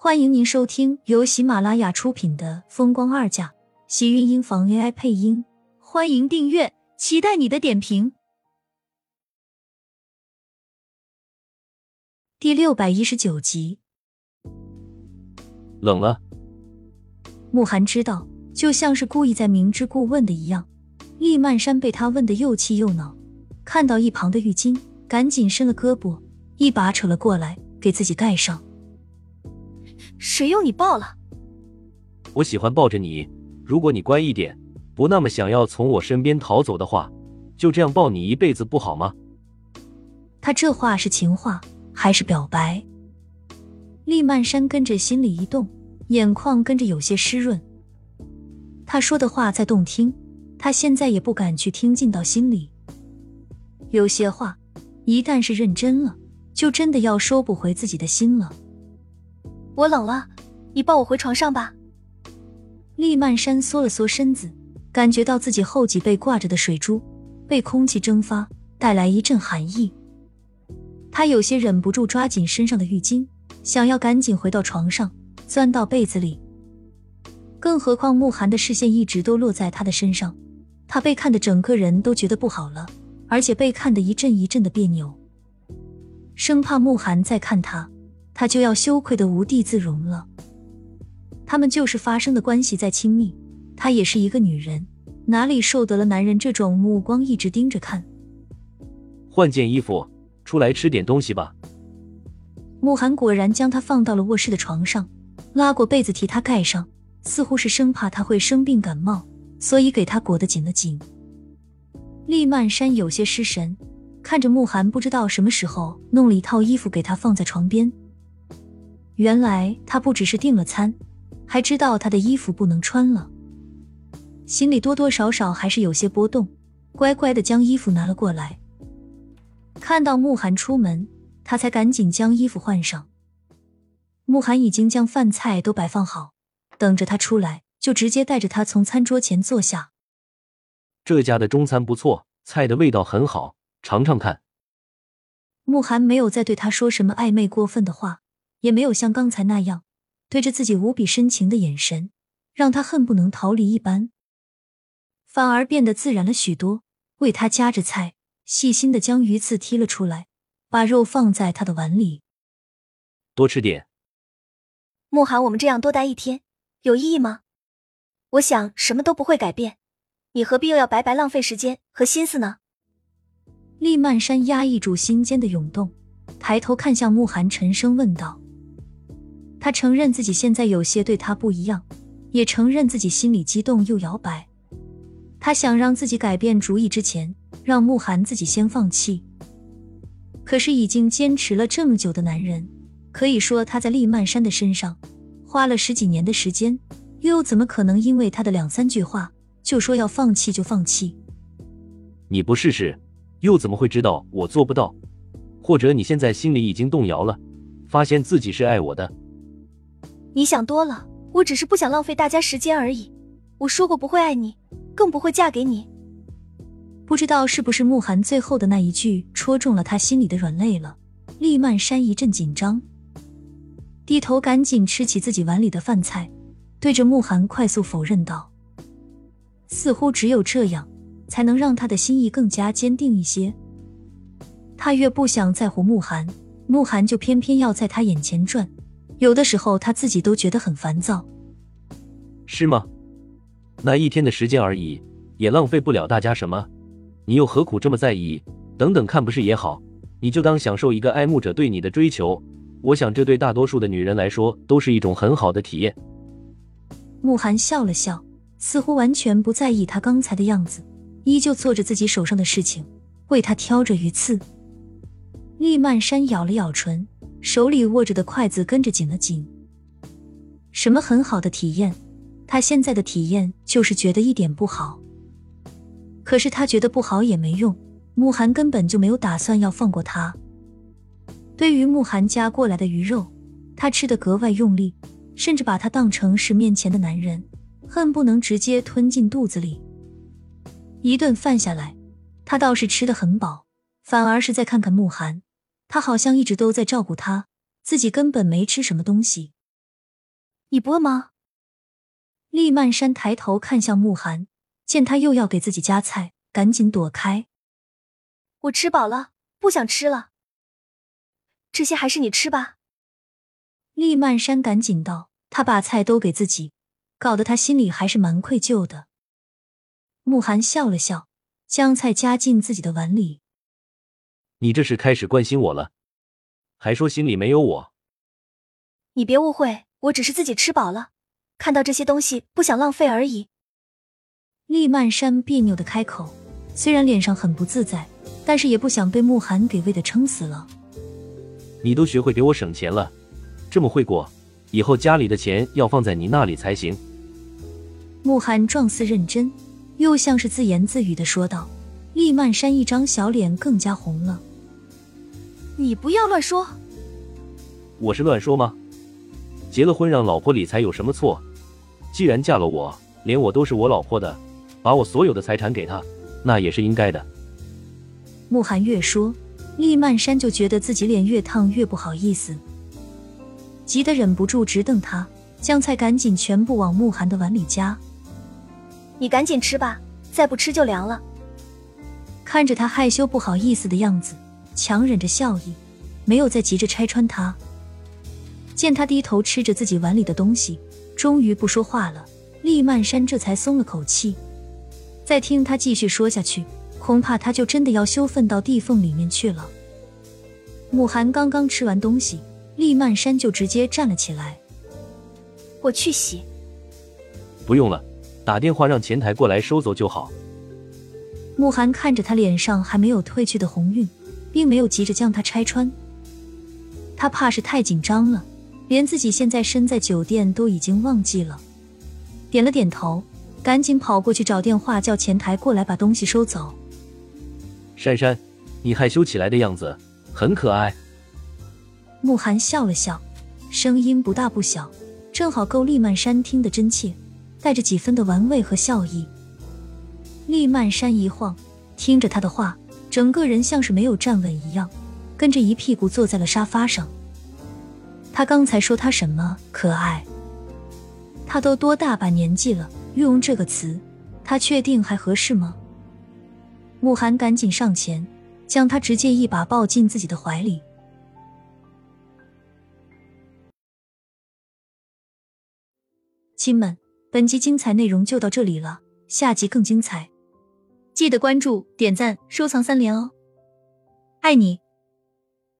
欢迎您收听由喜马拉雅出品的《风光二嫁》，喜运音房 AI 配音。欢迎订阅，期待你的点评。第六百一十九集，冷了。慕寒知道，就像是故意在明知故问的一样。厉曼山被他问得又气又恼，看到一旁的浴巾，赶紧伸了胳膊，一把扯了过来，给自己盖上。谁用你抱了？我喜欢抱着你。如果你乖一点，不那么想要从我身边逃走的话，就这样抱你一辈子不好吗？他这话是情话还是表白？厉曼山跟着心里一动，眼眶跟着有些湿润。他说的话再动听，他现在也不敢去听进到心里。有些话一旦是认真了，就真的要收不回自己的心了。我冷了，你抱我回床上吧。厉曼山缩了缩身子，感觉到自己后脊背挂着的水珠被空气蒸发，带来一阵寒意。他有些忍不住抓紧身上的浴巾，想要赶紧回到床上，钻到被子里。更何况慕寒的视线一直都落在他的身上，他被看的整个人都觉得不好了，而且被看的一阵一阵的别扭，生怕慕寒再看他。他就要羞愧的无地自容了。他们就是发生的关系再亲密，她也是一个女人，哪里受得了男人这种目光一直盯着看？换件衣服，出来吃点东西吧。慕寒果然将她放到了卧室的床上，拉过被子替她盖上，似乎是生怕她会生病感冒，所以给她裹得紧了紧。厉曼山有些失神，看着慕寒，不知道什么时候弄了一套衣服给她放在床边。原来他不只是订了餐，还知道他的衣服不能穿了，心里多多少少还是有些波动，乖乖的将衣服拿了过来。看到慕寒出门，他才赶紧将衣服换上。慕寒已经将饭菜都摆放好，等着他出来，就直接带着他从餐桌前坐下。这家的中餐不错，菜的味道很好，尝尝看。慕寒没有再对他说什么暧昧过分的话。也没有像刚才那样对着自己无比深情的眼神，让他恨不能逃离一般，反而变得自然了许多。为他夹着菜，细心的将鱼刺剔了出来，把肉放在他的碗里。多吃点。慕寒，我们这样多待一天，有意义吗？我想什么都不会改变，你何必又要白白浪费时间和心思呢？厉曼山压抑住心间的涌动，抬头看向慕寒，沉声问道。他承认自己现在有些对他不一样，也承认自己心里激动又摇摆。他想让自己改变主意之前，让慕寒自己先放弃。可是已经坚持了这么久的男人，可以说他在厉曼山的身上花了十几年的时间，又怎么可能因为他的两三句话就说要放弃就放弃？你不试试，又怎么会知道我做不到？或者你现在心里已经动摇了，发现自己是爱我的？你想多了，我只是不想浪费大家时间而已。我说过不会爱你，更不会嫁给你。不知道是不是慕寒最后的那一句戳中了他心里的软肋了，厉曼山一阵紧张，低头赶紧吃起自己碗里的饭菜，对着慕寒快速否认道：“似乎只有这样，才能让他的心意更加坚定一些。他越不想在乎慕寒，慕寒就偏偏要在他眼前转。”有的时候他自己都觉得很烦躁，是吗？那一天的时间而已，也浪费不了大家什么。你又何苦这么在意？等等看不是也好？你就当享受一个爱慕者对你的追求。我想这对大多数的女人来说都是一种很好的体验。慕寒笑了笑，似乎完全不在意他刚才的样子，依旧做着自己手上的事情，为他挑着鱼刺。厉曼山咬了咬唇。手里握着的筷子跟着紧了紧。什么很好的体验？他现在的体验就是觉得一点不好。可是他觉得不好也没用，慕寒根本就没有打算要放过他。对于慕寒夹过来的鱼肉，他吃的格外用力，甚至把他当成是面前的男人，恨不能直接吞进肚子里。一顿饭下来，他倒是吃的很饱，反而是在看看慕寒。他好像一直都在照顾他，自己根本没吃什么东西。你不饿吗？厉曼山抬头看向慕寒，见他又要给自己夹菜，赶紧躲开。我吃饱了，不想吃了。这些还是你吃吧。厉曼山赶紧道：“他把菜都给自己，搞得他心里还是蛮愧疚的。”慕寒笑了笑，将菜夹进自己的碗里。你这是开始关心我了，还说心里没有我。你别误会，我只是自己吃饱了，看到这些东西不想浪费而已。厉曼山别扭的开口，虽然脸上很不自在，但是也不想被慕寒给喂的撑死了。你都学会给我省钱了，这么会过，以后家里的钱要放在你那里才行。慕寒状似认真，又像是自言自语的说道。厉曼山一张小脸更加红了。你不要乱说。我是乱说吗？结了婚让老婆理财有什么错？既然嫁了我，连我都是我老婆的，把我所有的财产给她，那也是应该的。慕寒越说，厉曼山就觉得自己脸越烫越不好意思，急得忍不住直瞪他，将菜赶紧全部往慕寒的碗里夹。你赶紧吃吧，再不吃就凉了。看着他害羞不好意思的样子，强忍着笑意，没有再急着拆穿他。见他低头吃着自己碗里的东西，终于不说话了，厉曼山这才松了口气。再听他继续说下去，恐怕他就真的要羞愤到地缝里面去了。慕寒刚刚吃完东西，厉曼山就直接站了起来。我去洗。不用了，打电话让前台过来收走就好。慕寒看着他脸上还没有褪去的红晕，并没有急着将它拆穿。他怕是太紧张了。连自己现在身在酒店都已经忘记了，点了点头，赶紧跑过去找电话叫前台过来把东西收走。珊珊，你害羞起来的样子很可爱。慕寒笑了笑，声音不大不小，正好够厉曼山听得真切，带着几分的玩味和笑意。厉曼山一晃，听着他的话，整个人像是没有站稳一样，跟着一屁股坐在了沙发上。他刚才说他什么可爱？他都多大把年纪了，用这个词，他确定还合适吗？慕寒赶紧上前，将他直接一把抱进自己的怀里。亲们，本集精彩内容就到这里了，下集更精彩，记得关注、点赞、收藏三连哦！爱你。